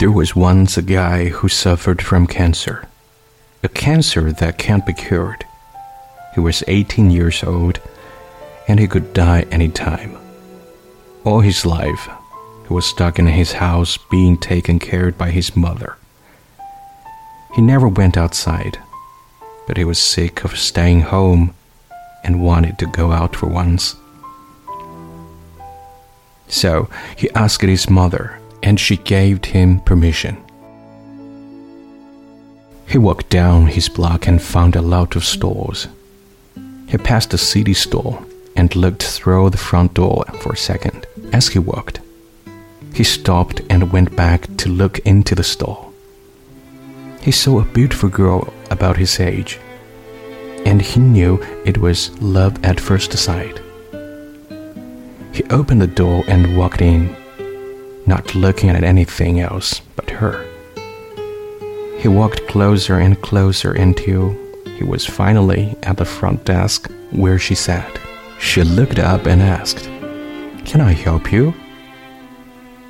There was once a guy who suffered from cancer, a cancer that can't be cured. He was 18 years old and he could die any time. All his life, he was stuck in his house being taken care of by his mother. He never went outside, but he was sick of staying home and wanted to go out for once. So he asked his mother, and she gave him permission. He walked down his block and found a lot of stores. He passed a CD store and looked through the front door for a second as he walked. He stopped and went back to look into the store. He saw a beautiful girl about his age, and he knew it was love at first sight. He opened the door and walked in, not looking at anything else but her. He walked closer and closer until he was finally at the front desk where she sat. She looked up and asked, Can I help you?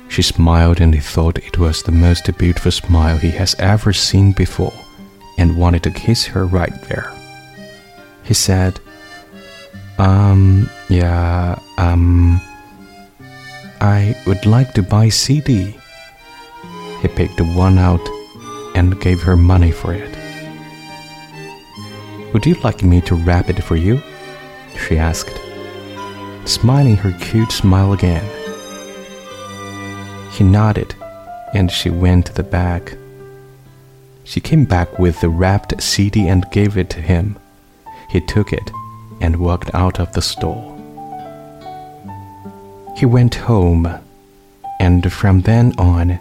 She smiled and he thought it was the most beautiful smile he has ever seen before and wanted to kiss her right there. He said, Um, yeah, um, I would like to buy CD. He picked one out and gave her money for it. Would you like me to wrap it for you? she asked, smiling her cute smile again. He nodded, and she went to the back. She came back with the wrapped CD and gave it to him. He took it and walked out of the store. He went home, and from then on,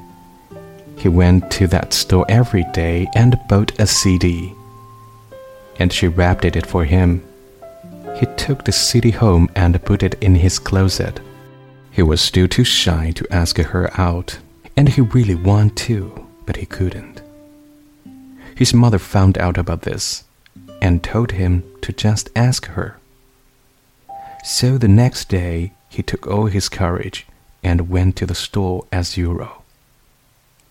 he went to that store every day and bought a CD. And she wrapped it for him he took the CD home and put it in his closet. He was still too shy to ask her out, and he really wanted to, but he couldn't. His mother found out about this and told him to just ask her. So the next day, he took all his courage and went to the store as usual.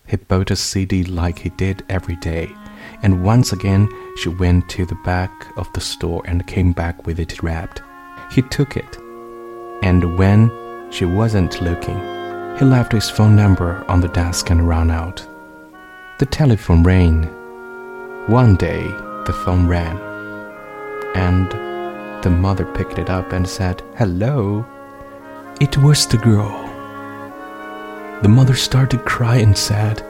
He bought a CD like he did every day and once again she went to the back of the store and came back with it wrapped. He took it, and when she wasn't looking, he left his phone number on the desk and ran out. The telephone rang. One day, the phone rang, and the mother picked it up and said, Hello. It was the girl. The mother started to cry and said,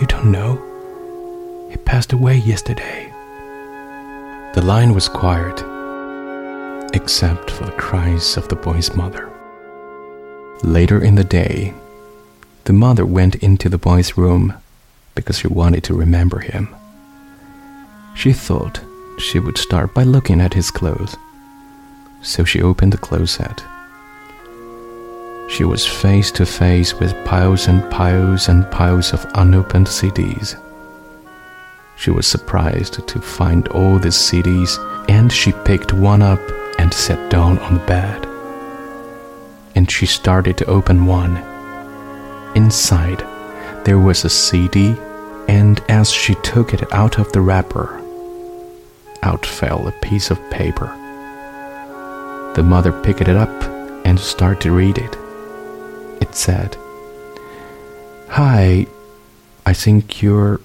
You don't know? He passed away yesterday. The line was quiet, except for the cries of the boy's mother. Later in the day, the mother went into the boy's room because she wanted to remember him. She thought she would start by looking at his clothes, so she opened the closet. She was face to face with piles and piles and piles of unopened CDs. She was surprised to find all these CDs, and she picked one up and sat down on the bed. And she started to open one. Inside, there was a CD, and as she took it out of the wrapper, out fell a piece of paper. The mother picked it up and started to read it. It said, Hi, I think you're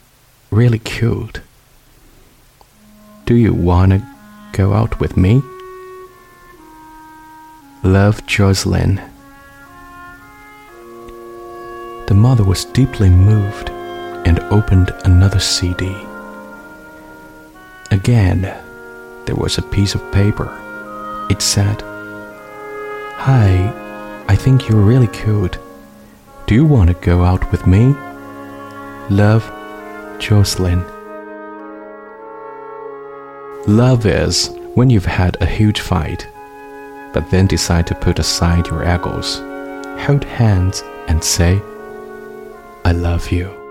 really cute. Do you want to go out with me? Love Jocelyn. The mother was deeply moved and opened another CD. Again, there was a piece of paper. It said, Hi, I think you're really cute. Do you want to go out with me? Love Jocelyn. Love is when you've had a huge fight, but then decide to put aside your egos, hold hands, and say, I love you.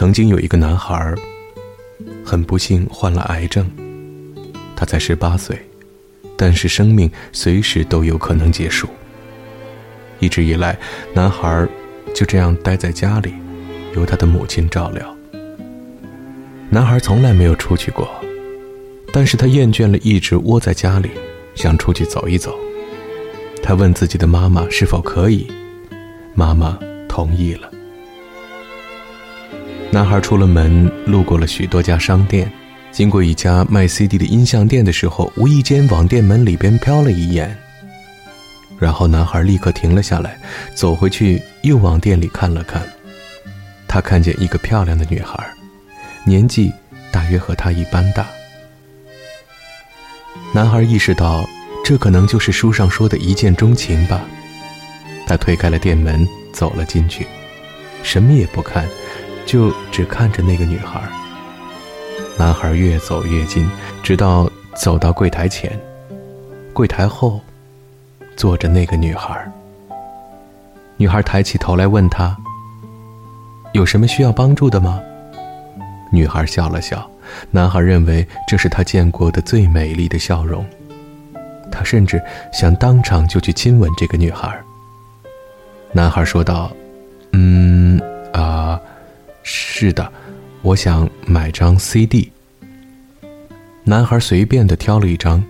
曾经有一个男孩，很不幸患了癌症，他才十八岁，但是生命随时都有可能结束。一直以来，男孩就这样待在家里，由他的母亲照料。男孩从来没有出去过，但是他厌倦了一直窝在家里，想出去走一走。他问自己的妈妈是否可以，妈妈同意了。男孩出了门，路过了许多家商店，经过一家卖 CD 的音像店的时候，无意间往店门里边瞟了一眼。然后男孩立刻停了下来，走回去又往店里看了看。他看见一个漂亮的女孩。年纪大约和他一般大。男孩意识到，这可能就是书上说的一见钟情吧。他推开了店门，走了进去，什么也不看，就只看着那个女孩。男孩越走越近，直到走到柜台前。柜台后，坐着那个女孩。女孩抬起头来问他：“有什么需要帮助的吗？”女孩笑了笑，男孩认为这是他见过的最美丽的笑容。他甚至想当场就去亲吻这个女孩。男孩说道：“嗯，啊，是的，我想买张 CD。”男孩随便的挑了一张，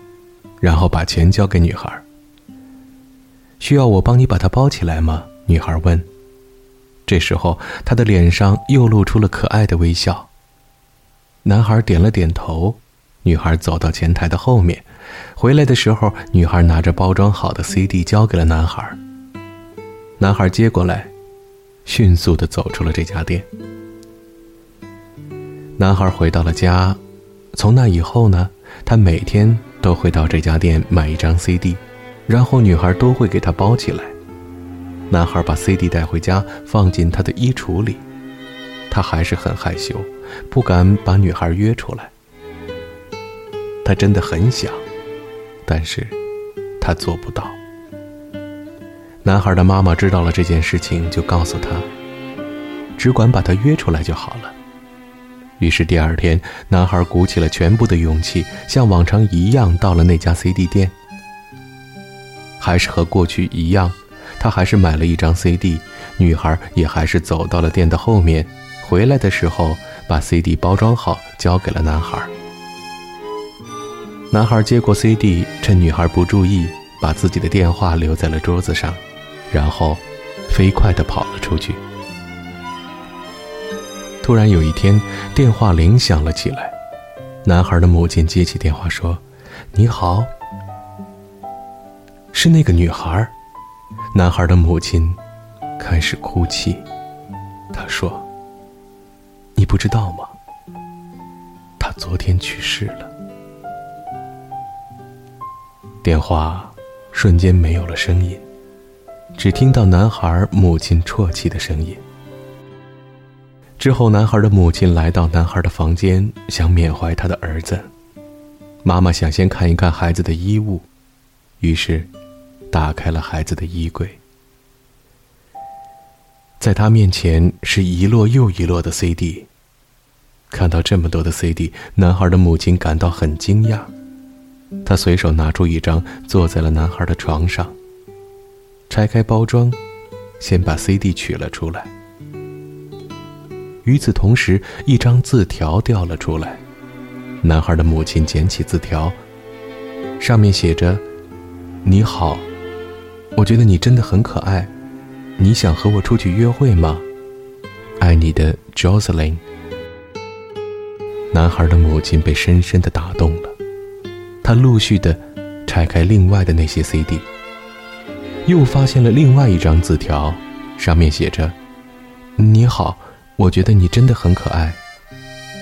然后把钱交给女孩。需要我帮你把它包起来吗？女孩问。这时候，他的脸上又露出了可爱的微笑。男孩点了点头，女孩走到前台的后面，回来的时候，女孩拿着包装好的 CD 交给了男孩。男孩接过来，迅速的走出了这家店。男孩回到了家，从那以后呢，他每天都会到这家店买一张 CD，然后女孩都会给他包起来。男孩把 CD 带回家，放进他的衣橱里。他还是很害羞，不敢把女孩约出来。他真的很想，但是，他做不到。男孩的妈妈知道了这件事情，就告诉他，只管把他约出来就好了。于是第二天，男孩鼓起了全部的勇气，像往常一样到了那家 CD 店。还是和过去一样，他还是买了一张 CD，女孩也还是走到了店的后面。回来的时候，把 CD 包装好，交给了男孩。男孩接过 CD，趁女孩不注意，把自己的电话留在了桌子上，然后飞快地跑了出去。突然有一天，电话铃响了起来，男孩的母亲接起电话说：“你好，是那个女孩。”男孩的母亲开始哭泣，她说。你不知道吗？他昨天去世了。电话瞬间没有了声音，只听到男孩母亲啜泣的声音。之后，男孩的母亲来到男孩的房间，想缅怀他的儿子。妈妈想先看一看孩子的衣物，于是打开了孩子的衣柜。在他面前是一摞又一摞的 CD。看到这么多的 CD，男孩的母亲感到很惊讶。她随手拿出一张，坐在了男孩的床上。拆开包装，先把 CD 取了出来。与此同时，一张字条掉了出来。男孩的母亲捡起字条，上面写着：“你好，我觉得你真的很可爱。你想和我出去约会吗？爱你的 Jocelyn。”男孩的母亲被深深的打动了，他陆续的拆开另外的那些 CD，又发现了另外一张字条，上面写着：“你好，我觉得你真的很可爱，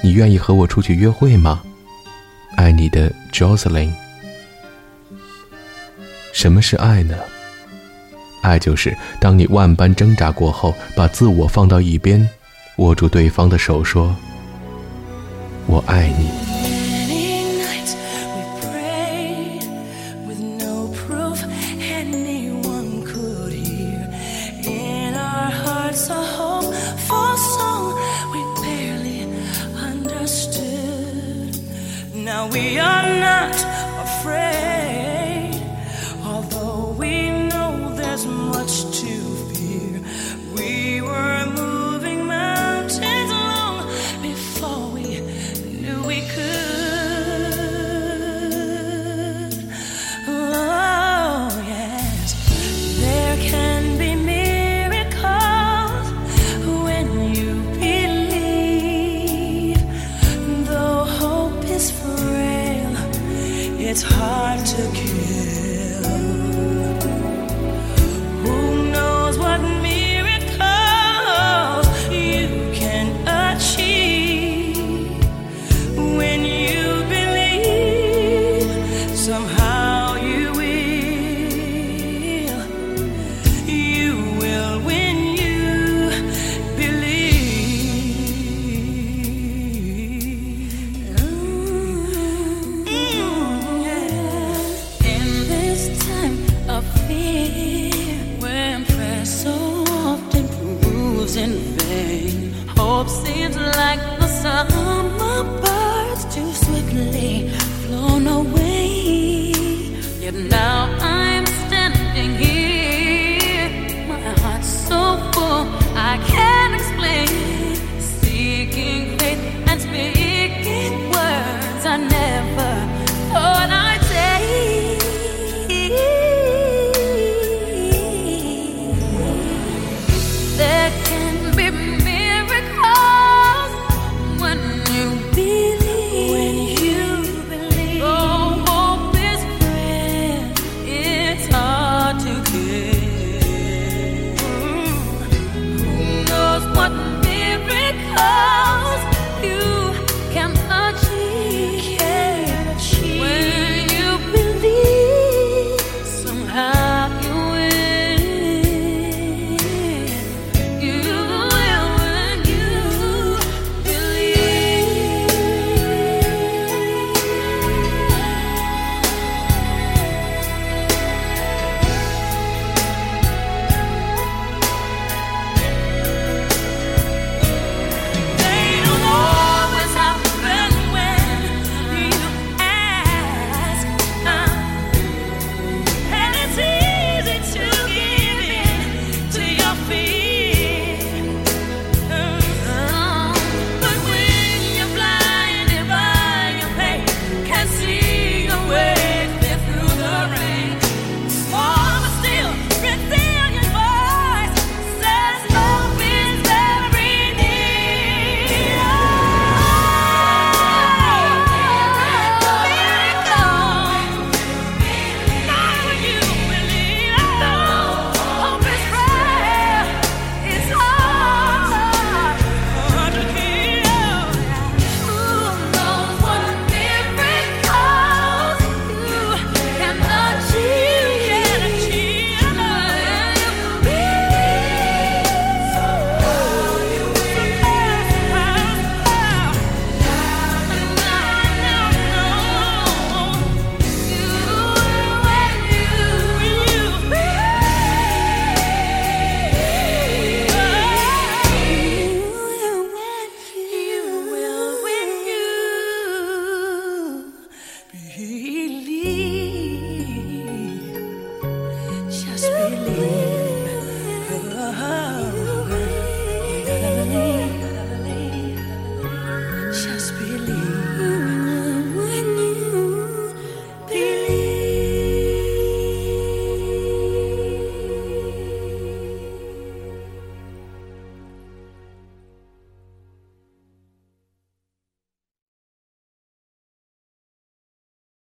你愿意和我出去约会吗？爱你的 Jocelyn。”什么是爱呢？爱就是当你万般挣扎过后，把自我放到一边，握住对方的手，说。我爱你。Now